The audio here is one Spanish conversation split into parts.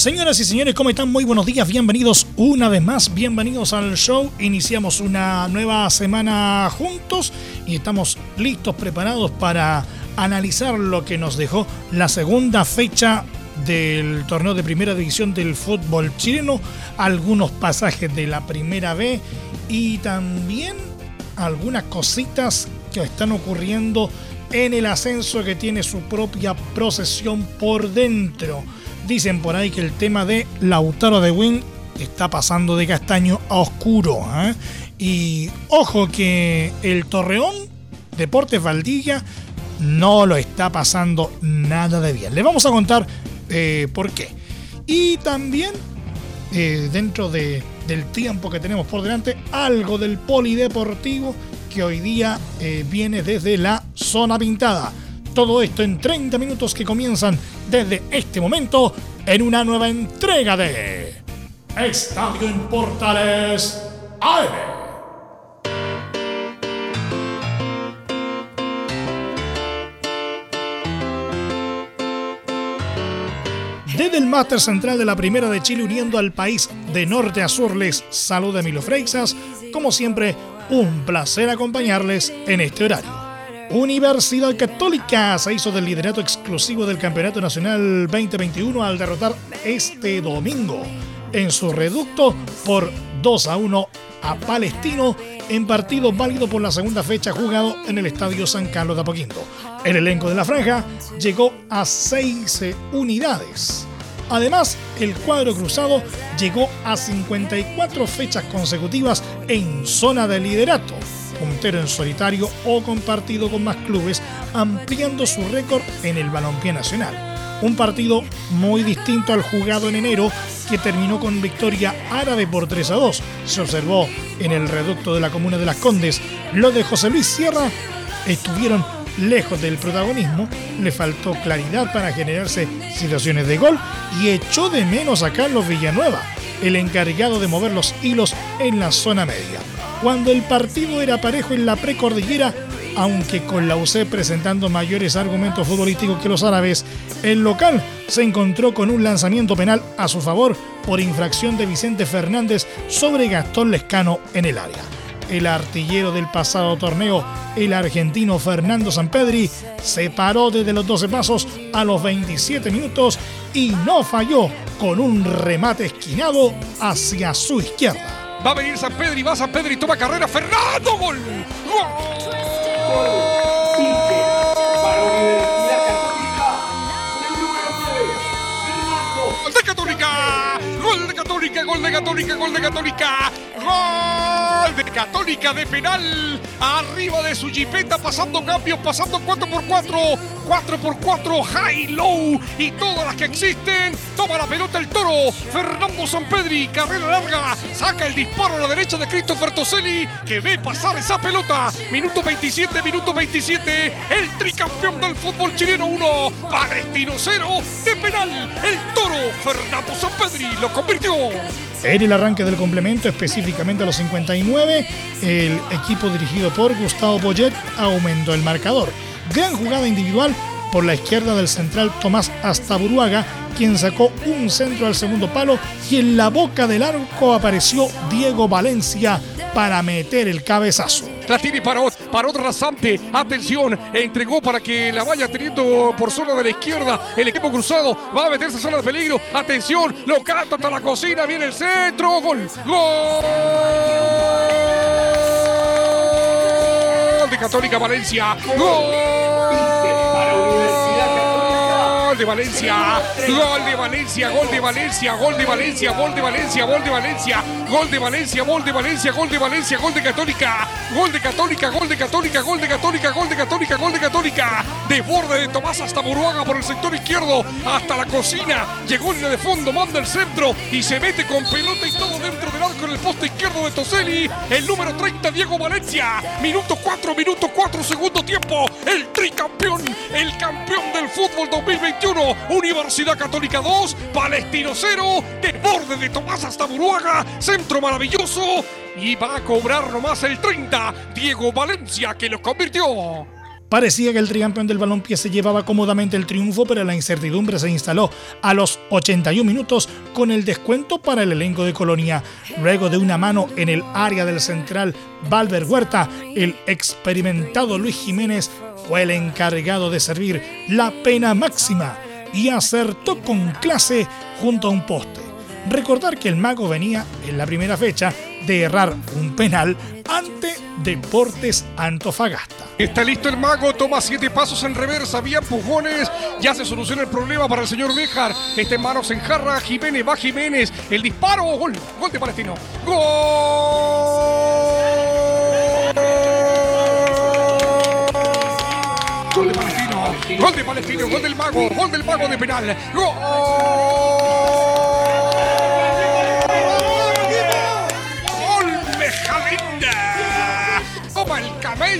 Señoras y señores, ¿cómo están? Muy buenos días, bienvenidos una vez más, bienvenidos al show. Iniciamos una nueva semana juntos y estamos listos, preparados para analizar lo que nos dejó la segunda fecha del torneo de primera división del fútbol chileno, algunos pasajes de la primera B y también algunas cositas que están ocurriendo en el ascenso que tiene su propia procesión por dentro. Dicen por ahí que el tema de Lautaro de Win está pasando de castaño a oscuro. ¿eh? Y ojo que el Torreón, Deportes Valdilla, no lo está pasando nada de bien. Le vamos a contar eh, por qué. Y también, eh, dentro de, del tiempo que tenemos por delante, algo del polideportivo que hoy día viene desde la zona pintada. Todo esto en 30 minutos que comienzan desde este momento en una nueva entrega de Estadio en Portales AM. Desde el máster central de la Primera de Chile uniendo al país de norte a sur les saluda Emilio Freixas. Como siempre, un placer acompañarles en este horario. Universidad Católica se hizo del liderato exclusivo del Campeonato Nacional 2021 al derrotar este domingo en su reducto por 2 a 1 a Palestino en partido válido por la segunda fecha jugado en el Estadio San Carlos de Apoquindo. El elenco de la franja llegó a 6 unidades. Además, el cuadro cruzado llegó a 54 fechas consecutivas en zona de liderato, puntero en solitario o compartido con más clubes, ampliando su récord en el balompié nacional. Un partido muy distinto al jugado en enero, que terminó con victoria árabe por 3 a 2. Se observó en el reducto de la comuna de Las Condes. Los de José Luis Sierra estuvieron lejos del protagonismo, le faltó claridad para generarse situaciones de gol y echó de menos a Carlos Villanueva, el encargado de mover los hilos en la zona media. Cuando el partido era parejo en la precordillera, aunque con la UC presentando mayores argumentos futbolísticos que los árabes, el local se encontró con un lanzamiento penal a su favor por infracción de Vicente Fernández sobre Gastón Lescano en el área el artillero del pasado torneo, el argentino Fernando Sampedri, se paró desde los 12 pasos a los 27 minutos y no falló con un remate esquinado hacia su izquierda. Va a venir San Pedro y va San Pedro y toma carrera. Fernando, gol. ¡Gol! ¡Gol de Católica! ¡Gol de Católica! ¡Gol de Católica! ¡Gol de Católica! ¡Gol de Católica de penal! Arriba de su jipeta, pasando cambios, pasando 4x4, 4x4, high, low y todas las que existen. Toma la pelota el toro. Fernando Sampedri, carrera larga. Saca el disparo a la derecha de Christopher Toselli, que ve pasar esa pelota. Minuto 27, minuto 27. El tricampeón del fútbol chileno 1, Palestino 0, de penal. El toro, Fernando Sampedri, lo convirtió. En el arranque del complemento, específicamente a los 59, el equipo dirigido por Gustavo Poyet aumentó el marcador. Gran jugada individual por la izquierda del central Tomás Astaburuaga, quien sacó un centro al segundo palo y en la boca del arco apareció Diego Valencia para meter el cabezazo. Otro rasante. Atención, entregó para que la vaya teniendo por zona de la izquierda. El equipo cruzado va a meterse en zona de peligro. Atención, lo canta hasta la cocina. Viene el centro. Gol. Gol de Católica Valencia. Gol de Valencia. Gol de Valencia, gol de Valencia, gol de Valencia, gol de Valencia, gol de Valencia, gol de Valencia, gol de Valencia, gol de Valencia, gol de Católica, gol de Católica, gol de Católica, gol de Católica, gol de Católica, gol de Católica. De borde de Tomás hasta Buruaga por el sector izquierdo, hasta la cocina. Llegó línea de fondo, manda el centro y se mete con pelota y todo dentro del arco en el poste izquierdo de Toseli. El número 30, Diego Valencia. Minuto 4, minuto 4, segundo tiempo. El tricampeón, el campeón del fútbol 2021. Universidad Católica 2, Palestino 0. De borde de Tomás hasta Buruaga. Centro maravilloso. Y va a cobrar nomás el 30, Diego Valencia, que lo convirtió. Parecía que el tricampeón del balompié se llevaba cómodamente el triunfo, pero la incertidumbre se instaló a los 81 minutos con el descuento para el elenco de Colonia. Luego de una mano en el área del central Valver Huerta, el experimentado Luis Jiménez fue el encargado de servir la pena máxima y acertó con clase junto a un poste. Recordar que el mago venía en la primera fecha de errar un penal ante Deportes Antofagasta. Está listo el mago, toma siete pasos en reversa, vía empujones, ya se soluciona el problema para el señor Béjar. Está en manos en jarra, Jiménez, va Jiménez, el disparo, gol, gol de Palestino. ¡Gol! Gol de Palestino, gol de Palestino, gol del mago, gol del mago de penal. ¡Gol!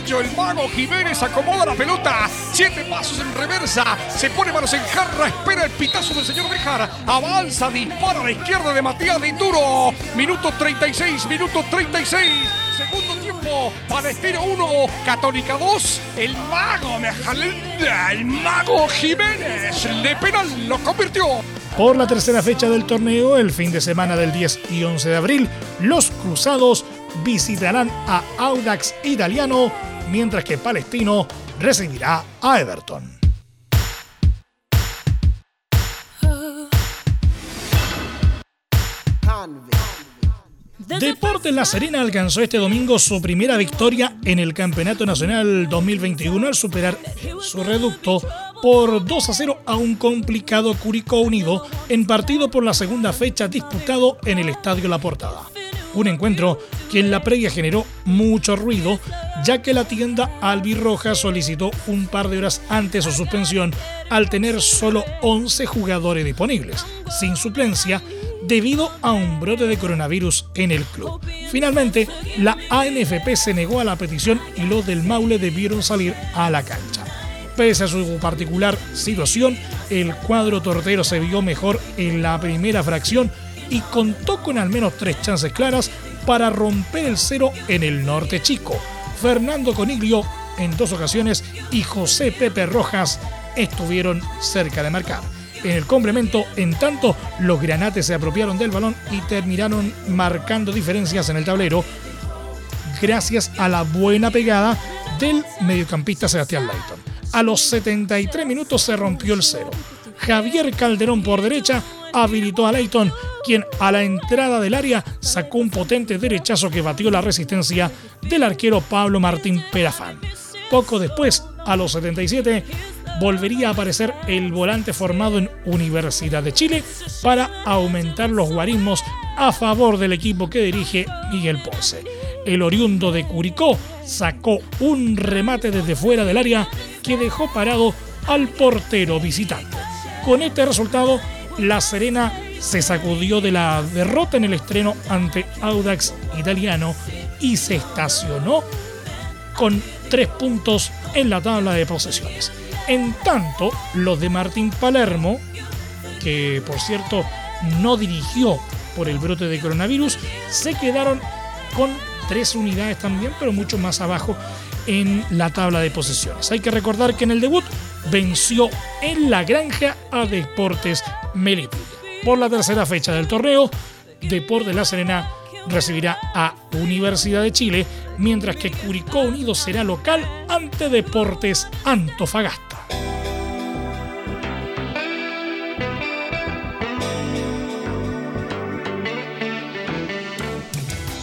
El mago Jiménez acomoda la pelota, siete pasos en reversa, se pone manos en jarra, espera el pitazo del señor Bejar, avanza, dispara a la izquierda de Matías de Turo, minuto 36, minuto 36, segundo tiempo, Palestino 1, Católica 2, el mago Mejalenda, el mago Jiménez, de penal lo convirtió. Por la tercera fecha del torneo, el fin de semana del 10 y 11 de abril, los Cruzados visitarán a Audax Italiano, mientras que Palestino recibirá a Everton. Deportes La Serena alcanzó este domingo su primera victoria en el Campeonato Nacional 2021 al superar su reducto por 2 a 0 a un complicado Curicó Unido en partido por la segunda fecha disputado en el Estadio La Portada. Un encuentro que en la previa generó mucho ruido, ya que la tienda albirroja solicitó un par de horas antes su suspensión al tener solo 11 jugadores disponibles, sin suplencia, debido a un brote de coronavirus en el club. Finalmente, la ANFP se negó a la petición y los del Maule debieron salir a la cancha. Pese a su particular situación, el cuadro tortero se vio mejor en la primera fracción y contó con al menos tres chances claras para romper el cero en el norte chico. Fernando Coniglio en dos ocasiones y José Pepe Rojas estuvieron cerca de marcar. En el complemento, en tanto, los granates se apropiaron del balón y terminaron marcando diferencias en el tablero gracias a la buena pegada del mediocampista Sebastián Layton. A los 73 minutos se rompió el cero. Javier Calderón por derecha habilitó a Leighton, quien a la entrada del área sacó un potente derechazo que batió la resistencia del arquero Pablo Martín Perafán. Poco después, a los 77, volvería a aparecer el volante formado en Universidad de Chile para aumentar los guarismos a favor del equipo que dirige Miguel Ponce. El oriundo de Curicó sacó un remate desde fuera del área que dejó parado al portero visitante. Con este resultado, la Serena se sacudió de la derrota en el estreno ante Audax Italiano y se estacionó con tres puntos en la tabla de posesiones. En tanto, los de Martín Palermo, que por cierto no dirigió por el brote de coronavirus, se quedaron con tres unidades también, pero mucho más abajo en la tabla de posesiones. Hay que recordar que en el debut venció en la granja a Deportes Melipilla. Por la tercera fecha del torneo, Deportes La Serena recibirá a Universidad de Chile, mientras que Curicó Unido será local ante Deportes Antofagasta.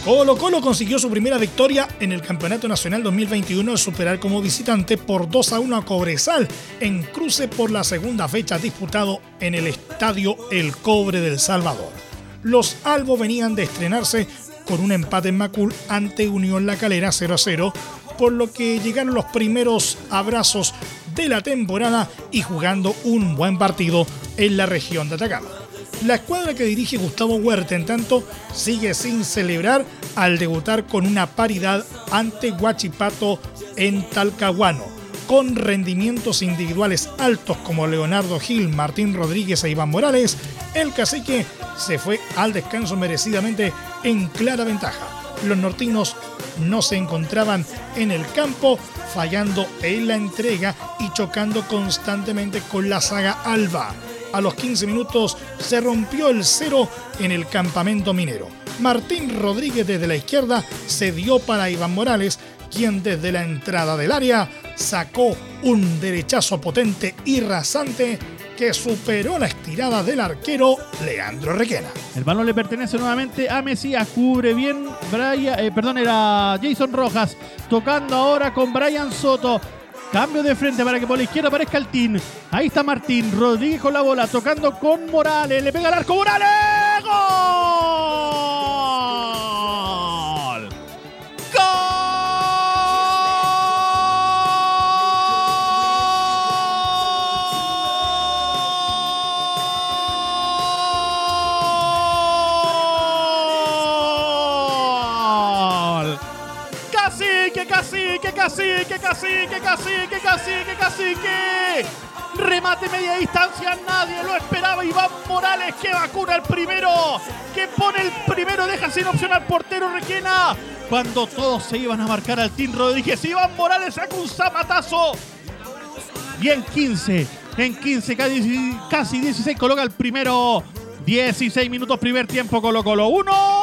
Colo Colo consiguió su primera victoria en el Campeonato Nacional 2021 al superar como visitante por 2 a 1 a Cobresal en cruce por la segunda fecha disputado en el Estadio El Cobre del Salvador. Los albos venían de estrenarse con un empate en Macul ante Unión La Calera 0 a 0, por lo que llegaron los primeros abrazos de la temporada y jugando un buen partido en la región de Atacama. La escuadra que dirige Gustavo Huerta, en tanto, sigue sin celebrar al debutar con una paridad ante Huachipato en Talcahuano. Con rendimientos individuales altos como Leonardo Gil, Martín Rodríguez e Iván Morales, el cacique se fue al descanso merecidamente en clara ventaja. Los nortinos no se encontraban en el campo, fallando en la entrega y chocando constantemente con la saga Alba a los 15 minutos se rompió el cero en el campamento minero. Martín Rodríguez desde la izquierda se dio para Iván Morales, quien desde la entrada del área sacó un derechazo potente y rasante que superó la estirada del arquero Leandro Requena. El balón le pertenece nuevamente a Mesías, cubre bien Brian, eh, perdón, era Jason Rojas, tocando ahora con Brian Soto. Cambio de frente para que por la izquierda aparezca el Team. Ahí está Martín. Rodríguez con la bola. Tocando con Morales. Le pega el arco. ¡Morales! ¡Gol! Cacique, cacique, cacique, cacique, cacique, cacique. Remate media distancia, nadie lo esperaba. Iván Morales que vacuna el primero, que pone el primero, deja sin opción al portero Requena. Cuando todos se iban a marcar al Team Rodríguez, Iván Morales saca un zapatazo. Y en 15, en 15, casi, casi 16 coloca el primero. 16 minutos primer tiempo Colo Colo 1.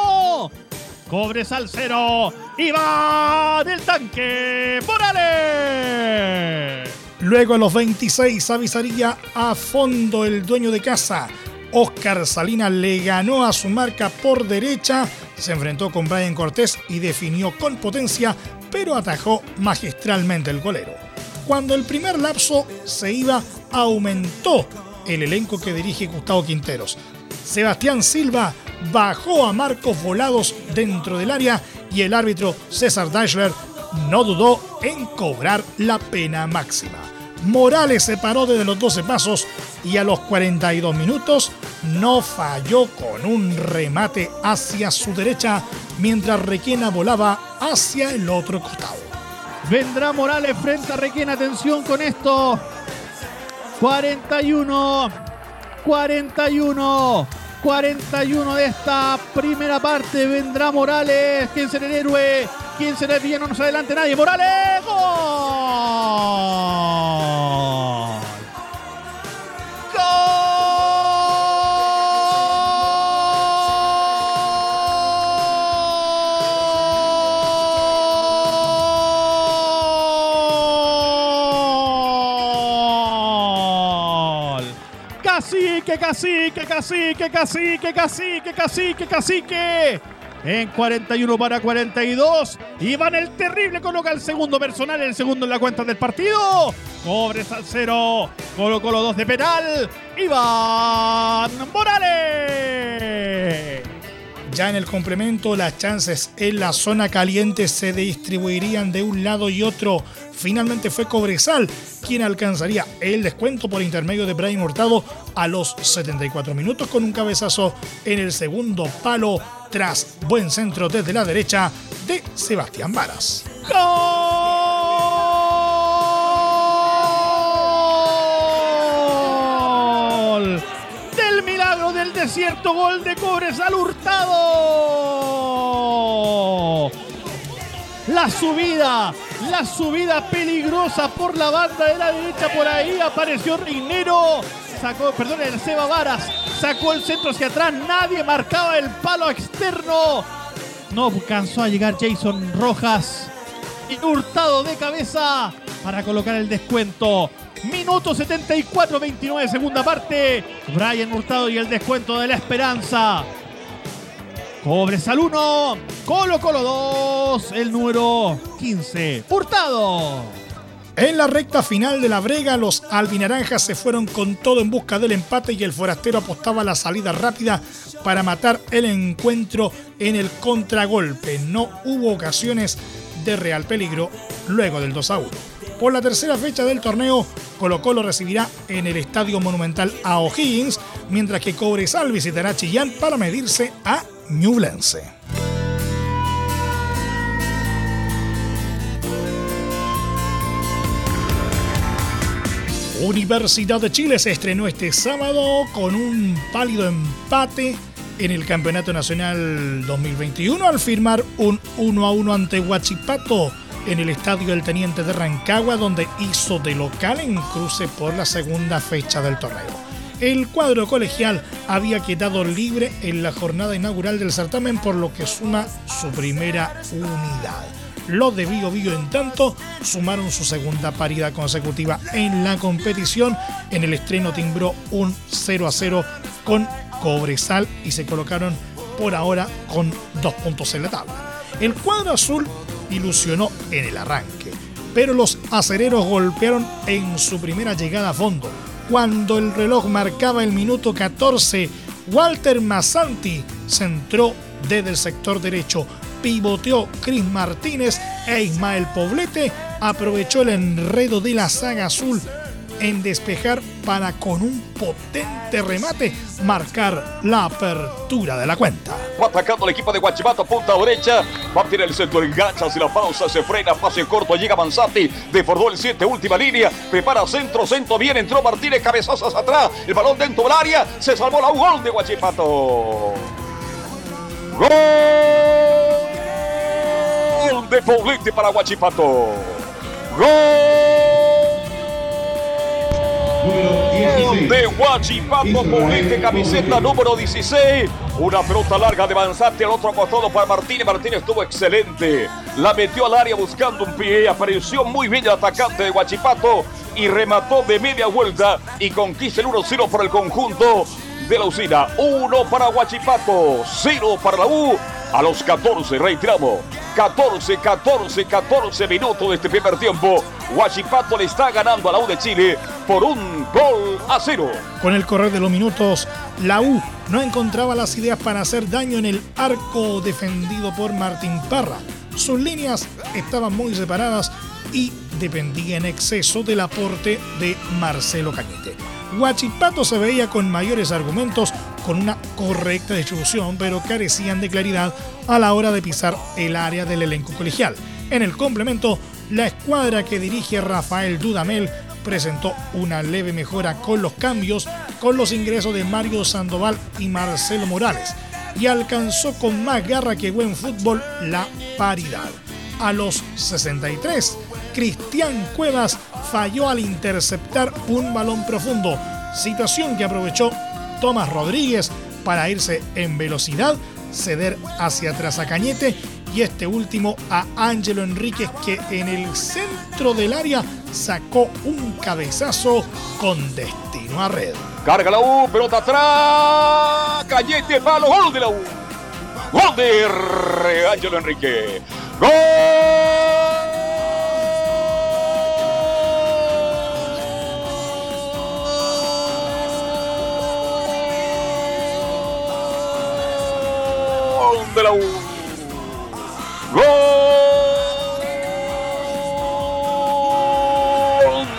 Cobresal 0. Y va del tanque Morales. Luego a los 26 avisaría a fondo el dueño de casa. Oscar Salinas le ganó a su marca por derecha, se enfrentó con Brian Cortés y definió con potencia, pero atajó magistralmente el golero. Cuando el primer lapso se iba, aumentó el elenco que dirige Gustavo Quinteros. Sebastián Silva bajó a Marcos Volados dentro del área y el árbitro César Deichler no dudó en cobrar la pena máxima. Morales se paró desde los 12 pasos y a los 42 minutos no falló con un remate hacia su derecha mientras Requena volaba hacia el otro costado. Vendrá Morales frente a Requena. Atención con esto. 41. 41. 41 de esta primera parte. Vendrá Morales. ¿Quién será el héroe? ¿Quién será el villano? No se adelante nadie. Morales. ¡Gol! Cacique, cacique, cacique, cacique, cacique, cacique, cacique. En 41 para 42. Iván el Terrible coloca el segundo personal, el segundo en la cuenta del partido. Cobres al cero. Colo Colo 2 de penal. Iván Morales. Ya en el complemento, las chances en la zona caliente se distribuirían de un lado y otro. Finalmente fue Cobresal quien alcanzaría el descuento por intermedio de Brian Hurtado a los 74 minutos con un cabezazo en el segundo palo tras buen centro desde la derecha de Sebastián Varas. ¡Gol! Desierto, gol de Cobresal Hurtado. La subida, la subida peligrosa por la banda de la derecha. Por ahí apareció Rinero. Sacó, perdón, el Seba Varas. Sacó el centro hacia atrás. Nadie marcaba el palo externo. No alcanzó a llegar Jason Rojas. Y Hurtado de cabeza para colocar el descuento. Minuto 74, 29, segunda parte. Brian Hurtado y el descuento de la esperanza. Cobresal 1, Colo Colo 2, el número 15, Hurtado. En la recta final de la brega, los albinaranjas se fueron con todo en busca del empate y el forastero apostaba la salida rápida para matar el encuentro en el contragolpe. No hubo ocasiones de real peligro luego del 2 a 1. Por la tercera fecha del torneo, Colo Colo recibirá en el Estadio Monumental a O'Higgins, mientras que Cobresal visitará Chillán para medirse a Ñublense. Universidad de Chile se estrenó este sábado con un pálido empate en el Campeonato Nacional 2021 al firmar un 1 a 1 ante Huachipato en el Estadio del Teniente de Rancagua, donde hizo de local en cruce por la segunda fecha del torneo. El cuadro colegial había quedado libre en la jornada inaugural del certamen, por lo que suma su primera unidad. Los de Vigo Vigo, en tanto, sumaron su segunda paridad consecutiva en la competición. En el estreno timbró un 0 a 0 con Cobresal y se colocaron por ahora con dos puntos en la tabla. El cuadro azul ilusionó en el arranque, pero los acereros golpearon en su primera llegada a fondo. Cuando el reloj marcaba el minuto 14, Walter Massanti centró desde el sector derecho, pivoteó Cris Martínez e Ismael Poblete aprovechó el enredo de la saga azul en despejar para con un potente remate marcar la apertura de la cuenta. Va atacando el equipo de Guachipato, punta derecha. Va a tirar el centro, engancha, si la pausa se frena, pase corto, llega Manzati, desbordó el 7, última línea, prepara centro, centro, bien, entró Martínez, cabezazas atrás, el balón dentro del área, se salvó la gol de Guachipato. Gol de Poblete para Guachipato. Gol de Guachipato Poblete, camiseta número 16. Una pelota larga de Manzati al otro costado para Martínez. Martínez estuvo excelente. La metió al área buscando un pie. Apareció muy bien el atacante de Guachipato y remató de media vuelta y conquista el 1-0 por el conjunto de la usina. 1 para Guachipato, 0 para la U. A los 14, reiteramos, 14, 14, 14 minutos de este primer tiempo. Huachipato le está ganando a la U de Chile por un gol a cero. Con el correr de los minutos, la U no encontraba las ideas para hacer daño en el arco defendido por Martín Parra. Sus líneas estaban muy separadas y dependía en exceso del aporte de Marcelo Cañete. Huachipato se veía con mayores argumentos, con una correcta distribución, pero carecían de claridad a la hora de pisar el área del elenco colegial. En el complemento, la escuadra que dirige Rafael Dudamel presentó una leve mejora con los cambios, con los ingresos de Mario Sandoval y Marcelo Morales, y alcanzó con más garra que buen fútbol la paridad. A los 63, Cristian Cuevas falló al interceptar un balón profundo, situación que aprovechó Tomás Rodríguez para irse en velocidad, ceder hacia atrás a Cañete y este último a Ángelo Enríquez que en el centro del área sacó un cabezazo con destino a red. Carga la U, pelota atrás, Cañete, palo, gol de la U. Gol de Ángelo Enrique. ¡Gol! de la U. Gol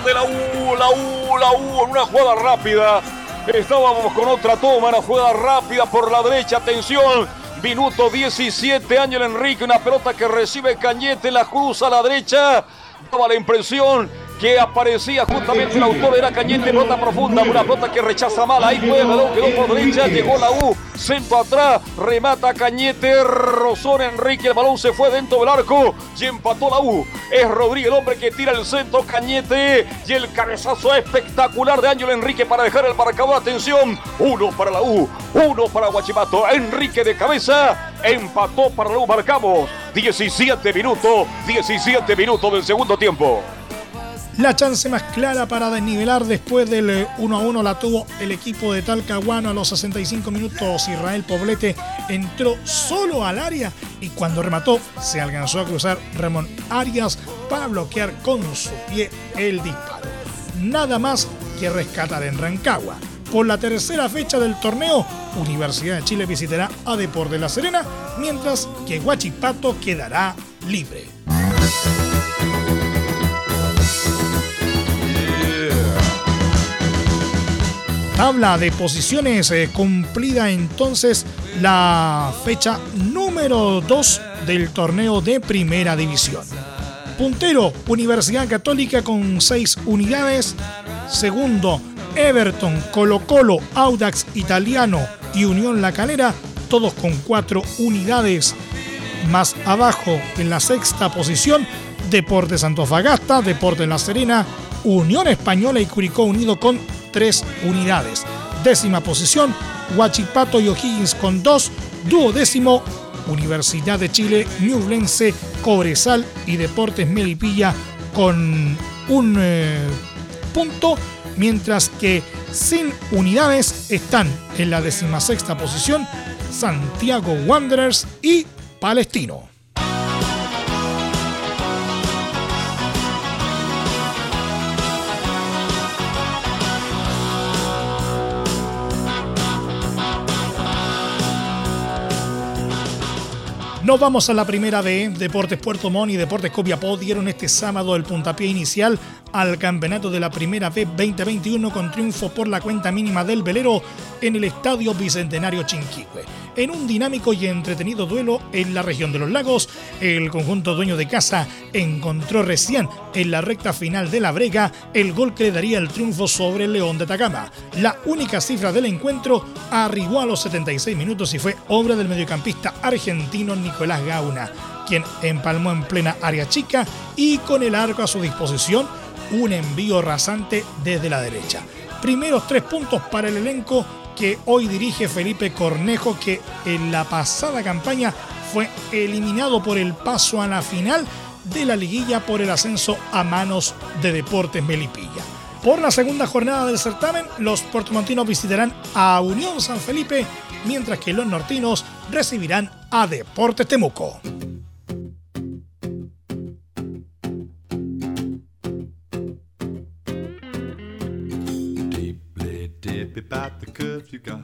de la U, la U, la U en una jugada rápida. Estábamos con otra toma, una jugada rápida por la derecha. Atención, minuto 17. Ángel Enrique, una pelota que recibe Cañete, la cruza a la derecha. Daba la impresión que aparecía justamente el autor era Cañete, pelota profunda, una pelota que rechaza mal, ahí fue, balón quedó por derecha, llegó la U, centro atrás, remata Cañete, Rosón Enrique, el balón se fue dentro del arco y empató la U. Es Rodríguez el hombre que tira el centro, Cañete y el cabezazo espectacular de Ángel Enrique para dejar el marcador, atención, uno para la U, uno para Guachimato, Enrique de cabeza, empató para la U, marcamos 17 minutos, 17 minutos del segundo tiempo. La chance más clara para desnivelar después del 1 a 1 la tuvo el equipo de Talcahuano a los 65 minutos. Israel Poblete entró solo al área y cuando remató se alcanzó a cruzar Ramón Arias para bloquear con su pie el disparo. Nada más que rescatar en Rancagua. Por la tercera fecha del torneo, Universidad de Chile visitará a Deportes de La Serena, mientras que Huachipato quedará libre. Tabla de posiciones eh, cumplida entonces la fecha número 2 del torneo de primera división. Puntero, Universidad Católica con 6 unidades. Segundo, Everton, Colo Colo, Audax Italiano y Unión La Calera, todos con 4 unidades. Más abajo, en la sexta posición, Deportes Antofagasta, Deportes La Serena, Unión Española y Curicó Unido con tres unidades. Décima posición, Huachipato y O'Higgins con dos. Duodécimo, Universidad de Chile, Ñublense, Cobresal y Deportes Melipilla con un eh, punto, mientras que sin unidades están en la decimasexta posición Santiago Wanderers y Palestino. Nos vamos a la primera B. Deportes Puerto Montt y Deportes Copiapó dieron este sábado el puntapié inicial al campeonato de la primera B 2021 con triunfo por la cuenta mínima del velero en el Estadio Bicentenario Chinquihue. En un dinámico y entretenido duelo en la región de los lagos, el conjunto dueño de casa encontró recién en la recta final de la brega el gol que le daría el triunfo sobre el León de Atacama. La única cifra del encuentro arribó a los 76 minutos y fue obra del mediocampista argentino Nicolás Gauna, quien empalmó en plena área chica y con el arco a su disposición un envío rasante desde la derecha. Primeros tres puntos para el elenco que hoy dirige Felipe Cornejo, que en la pasada campaña fue eliminado por el paso a la final de la liguilla por el ascenso a manos de Deportes Melipilla. Por la segunda jornada del certamen, los puertomontinos visitarán a Unión San Felipe, mientras que los nortinos recibirán a Deportes Temuco.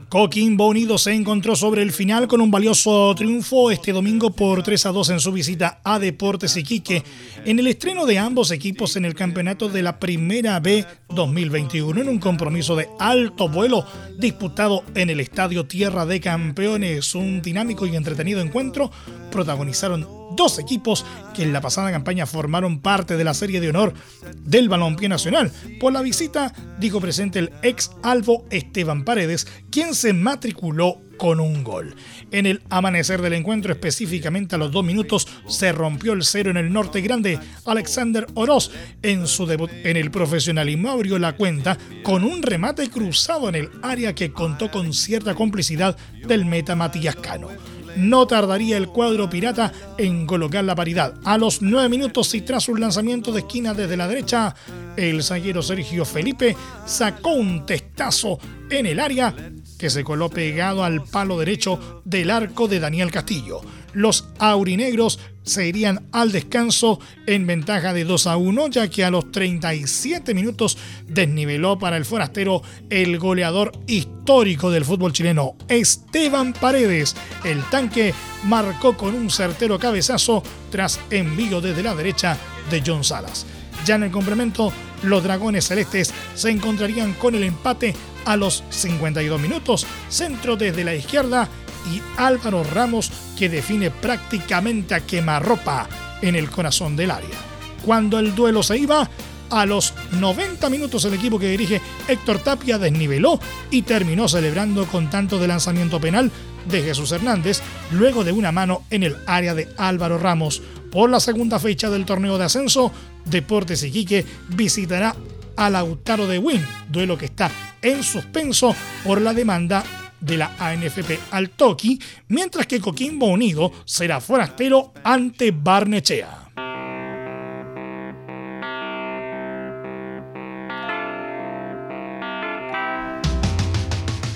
Coquimbo Unido se encontró sobre el final con un valioso triunfo este domingo por 3 a 2 en su visita a Deportes Iquique en el estreno de ambos equipos en el campeonato de la Primera B 2021 en un compromiso de alto vuelo disputado en el Estadio Tierra de Campeones. Un dinámico y entretenido encuentro protagonizaron dos equipos que en la pasada campaña formaron parte de la serie de honor del Balompié Nacional. Por la visita dijo presente el ex Albo Esteban Paredes, quien se matriculó con un gol. En el amanecer del encuentro, específicamente a los dos minutos, se rompió el cero en el norte grande. Alexander Oroz, en su debut en el profesionalismo, abrió la cuenta con un remate cruzado en el área que contó con cierta complicidad del meta Matías Cano no tardaría el cuadro pirata en colocar la paridad. A los nueve minutos y tras un lanzamiento de esquina desde la derecha, el zaguero Sergio Felipe sacó un testazo en el área que se coló pegado al palo derecho del arco de Daniel Castillo. Los aurinegros se irían al descanso en ventaja de 2 a 1, ya que a los 37 minutos desniveló para el forastero el goleador histórico del fútbol chileno, Esteban Paredes. El tanque marcó con un certero cabezazo tras envío desde la derecha de John Salas. Ya en el complemento, los dragones celestes se encontrarían con el empate a los 52 minutos, centro desde la izquierda y Álvaro Ramos que define prácticamente a quemarropa en el corazón del área. Cuando el duelo se iba, a los 90 minutos el equipo que dirige Héctor Tapia desniveló y terminó celebrando con tanto de lanzamiento penal de Jesús Hernández luego de una mano en el área de Álvaro Ramos. Por la segunda fecha del torneo de ascenso, Deportes Iquique visitará a Lautaro de Win, duelo que está en suspenso por la demanda de la ANFP al Toki, mientras que Coquimbo Unido será forastero ante Barnechea.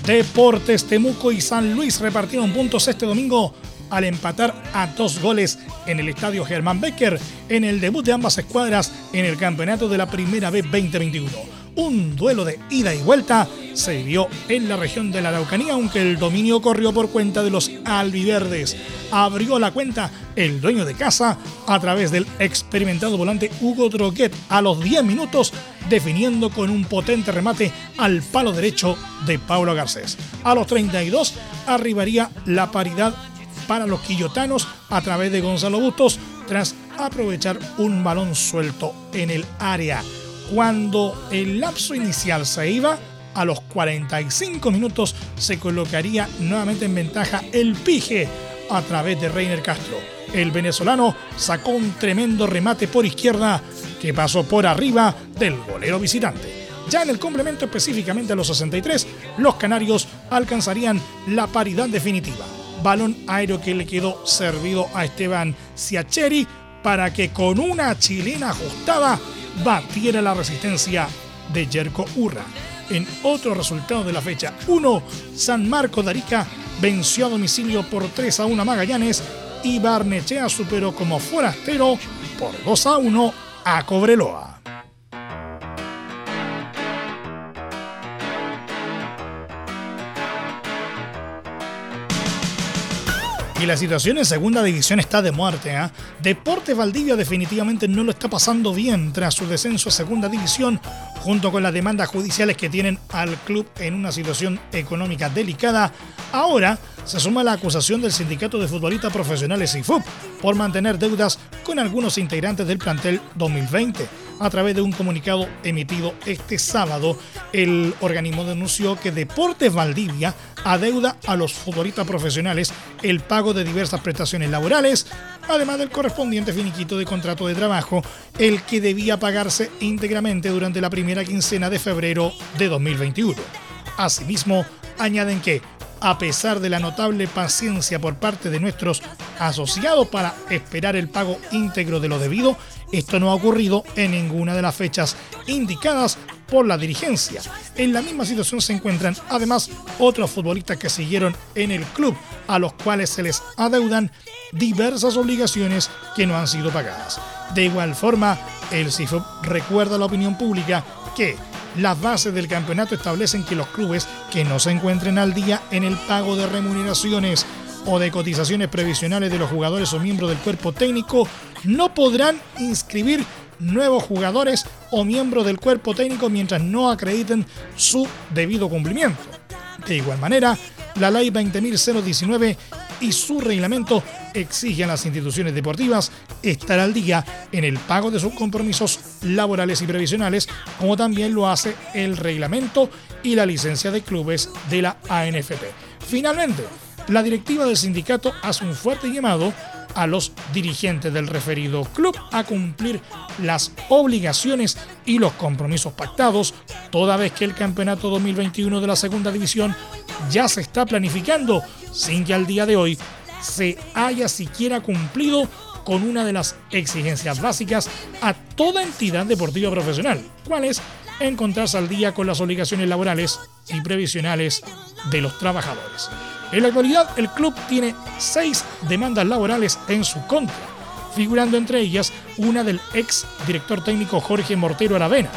Deportes Temuco y San Luis repartieron puntos este domingo al empatar a dos goles en el estadio Germán Becker en el debut de ambas escuadras en el campeonato de la Primera B 2021. Un duelo de ida y vuelta se vivió en la región de la Araucanía, aunque el dominio corrió por cuenta de los albiverdes. Abrió la cuenta el dueño de casa a través del experimentado volante Hugo Droguet a los 10 minutos, definiendo con un potente remate al palo derecho de Paulo Garcés. A los 32 arribaría la paridad para los quillotanos a través de Gonzalo Bustos tras aprovechar un balón suelto en el área. Cuando el lapso inicial se iba, a los 45 minutos se colocaría nuevamente en ventaja el Pige a través de Reiner Castro. El venezolano sacó un tremendo remate por izquierda que pasó por arriba del golero visitante. Ya en el complemento específicamente a los 63, los canarios alcanzarían la paridad definitiva balón aéreo que le quedó servido a Esteban Siacheri para que con una chilena ajustada batiera la resistencia de Jerko Urra. En otro resultado de la fecha 1, San Marco de Arica venció a domicilio por 3 a 1 a Magallanes y Barnechea superó como forastero por 2 a 1 a Cobreloa. Y la situación en segunda división está de muerte. ¿eh? Deportes Valdivia definitivamente no lo está pasando bien tras su descenso a segunda división, junto con las demandas judiciales que tienen al club en una situación económica delicada. Ahora se suma la acusación del Sindicato de Futbolistas Profesionales IFUP por mantener deudas con algunos integrantes del plantel 2020. A través de un comunicado emitido este sábado, el organismo denunció que Deportes Valdivia adeuda a los futbolistas profesionales el pago de diversas prestaciones laborales, además del correspondiente finiquito de contrato de trabajo, el que debía pagarse íntegramente durante la primera quincena de febrero de 2021. Asimismo, añaden que a pesar de la notable paciencia por parte de nuestros asociados para esperar el pago íntegro de lo debido, esto no ha ocurrido en ninguna de las fechas indicadas por la dirigencia. En la misma situación se encuentran además otros futbolistas que siguieron en el club, a los cuales se les adeudan diversas obligaciones que no han sido pagadas. De igual forma, el CIFOP recuerda a la opinión pública que las bases del campeonato establecen que los clubes que no se encuentren al día en el pago de remuneraciones o de cotizaciones previsionales de los jugadores o miembros del cuerpo técnico no podrán inscribir nuevos jugadores o miembros del cuerpo técnico mientras no acrediten su debido cumplimiento. De igual manera, la Ley 20.019 y su reglamento exigen a las instituciones deportivas estar al día en el pago de sus compromisos laborales y previsionales, como también lo hace el reglamento y la licencia de clubes de la ANFP. Finalmente, la directiva del sindicato hace un fuerte llamado a los dirigentes del referido club a cumplir las obligaciones y los compromisos pactados, toda vez que el campeonato 2021 de la segunda división ya se está planificando sin que al día de hoy se haya siquiera cumplido con una de las exigencias básicas a toda entidad deportiva profesional, cuál es encontrarse al día con las obligaciones laborales y previsionales de los trabajadores. En la actualidad, el club tiene seis demandas laborales en su contra, figurando entre ellas una del ex director técnico Jorge Mortero Aravena.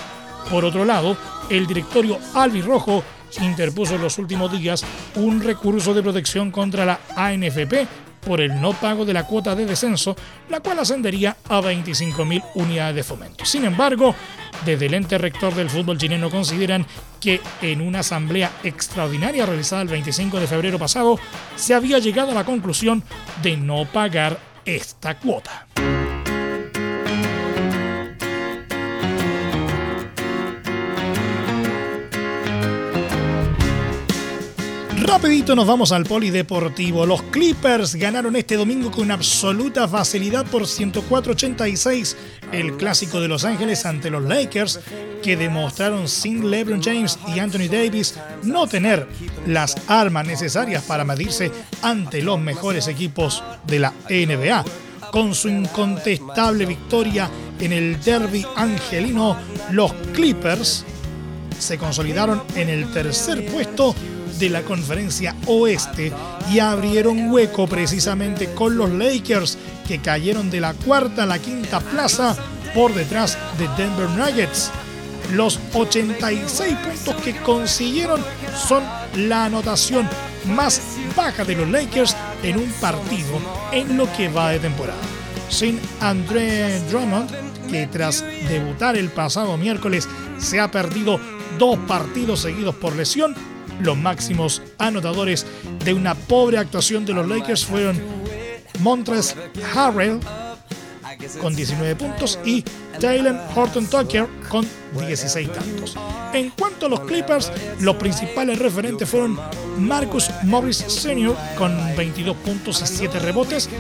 Por otro lado, el directorio Rojo interpuso en los últimos días un recurso de protección contra la ANFP por el no pago de la cuota de descenso, la cual ascendería a 25.000 unidades de fomento. Sin embargo, desde el ente rector del fútbol chileno consideran que en una asamblea extraordinaria realizada el 25 de febrero pasado se había llegado a la conclusión de no pagar esta cuota. Rapidito nos vamos al polideportivo. Los Clippers ganaron este domingo con absoluta facilidad por 104-86 el clásico de Los Ángeles ante los Lakers, que demostraron sin LeBron James y Anthony Davis no tener las armas necesarias para medirse ante los mejores equipos de la NBA. Con su incontestable victoria en el derby angelino, los Clippers se consolidaron en el tercer puesto de la conferencia oeste y abrieron hueco precisamente con los Lakers que cayeron de la cuarta a la quinta plaza por detrás de Denver Nuggets. Los 86 puntos que consiguieron son la anotación más baja de los Lakers en un partido en lo que va de temporada. Sin Andre Drummond, que tras debutar el pasado miércoles se ha perdido dos partidos seguidos por lesión, los máximos anotadores de una pobre actuación de los Lakers fueron Montres Harrell con 19 puntos y Jalen Horton Tucker con 16 tantos. En cuanto a los Clippers, los principales referentes fueron Marcus Morris Sr. con 22 puntos y 7 rebotes,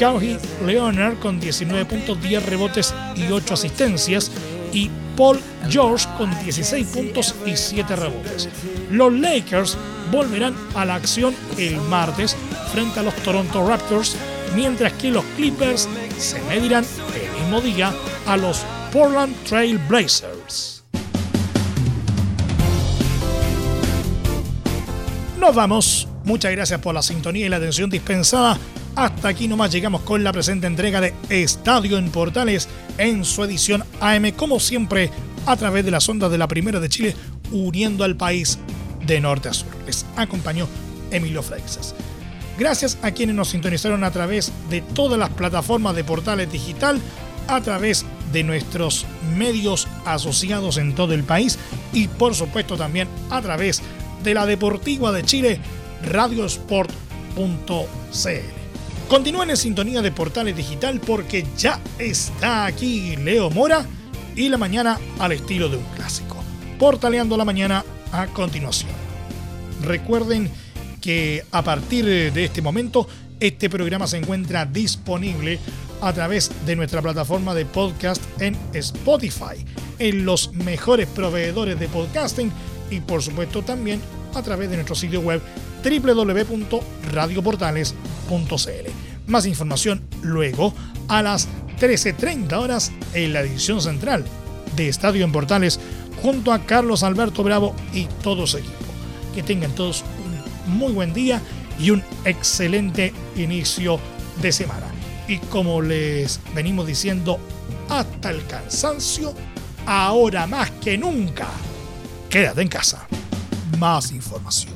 Kawhi Leonard con 19 puntos, 10 rebotes y 8 asistencias y Paul George con 16 puntos y 7 rebotes. Los Lakers volverán a la acción el martes frente a los Toronto Raptors, mientras que los Clippers se medirán el mismo día a los Portland Trail Blazers. Nos vamos. Muchas gracias por la sintonía y la atención dispensada. Hasta aquí nomás llegamos con la presente entrega de Estadio en Portales en su edición AM, como siempre, a través de las ondas de la Primera de Chile, uniendo al país de norte a sur. Les acompañó Emilio Freixas. Gracias a quienes nos sintonizaron a través de todas las plataformas de Portales Digital, a través de nuestros medios asociados en todo el país y por supuesto también a través de la Deportiva de Chile, radiosport.cl. Continúen en sintonía de Portales Digital porque ya está aquí Leo Mora y la mañana al estilo de un clásico. Portaleando la mañana a continuación. Recuerden que a partir de este momento este programa se encuentra disponible a través de nuestra plataforma de podcast en Spotify, en los mejores proveedores de podcasting y por supuesto también a través de nuestro sitio web www.radioportales.cl. Más información luego a las 13.30 horas en la edición central de Estadio en Portales junto a Carlos Alberto Bravo y todo su equipo. Que tengan todos un muy buen día y un excelente inicio de semana. Y como les venimos diciendo hasta el cansancio, ahora más que nunca, quédate en casa. Más información,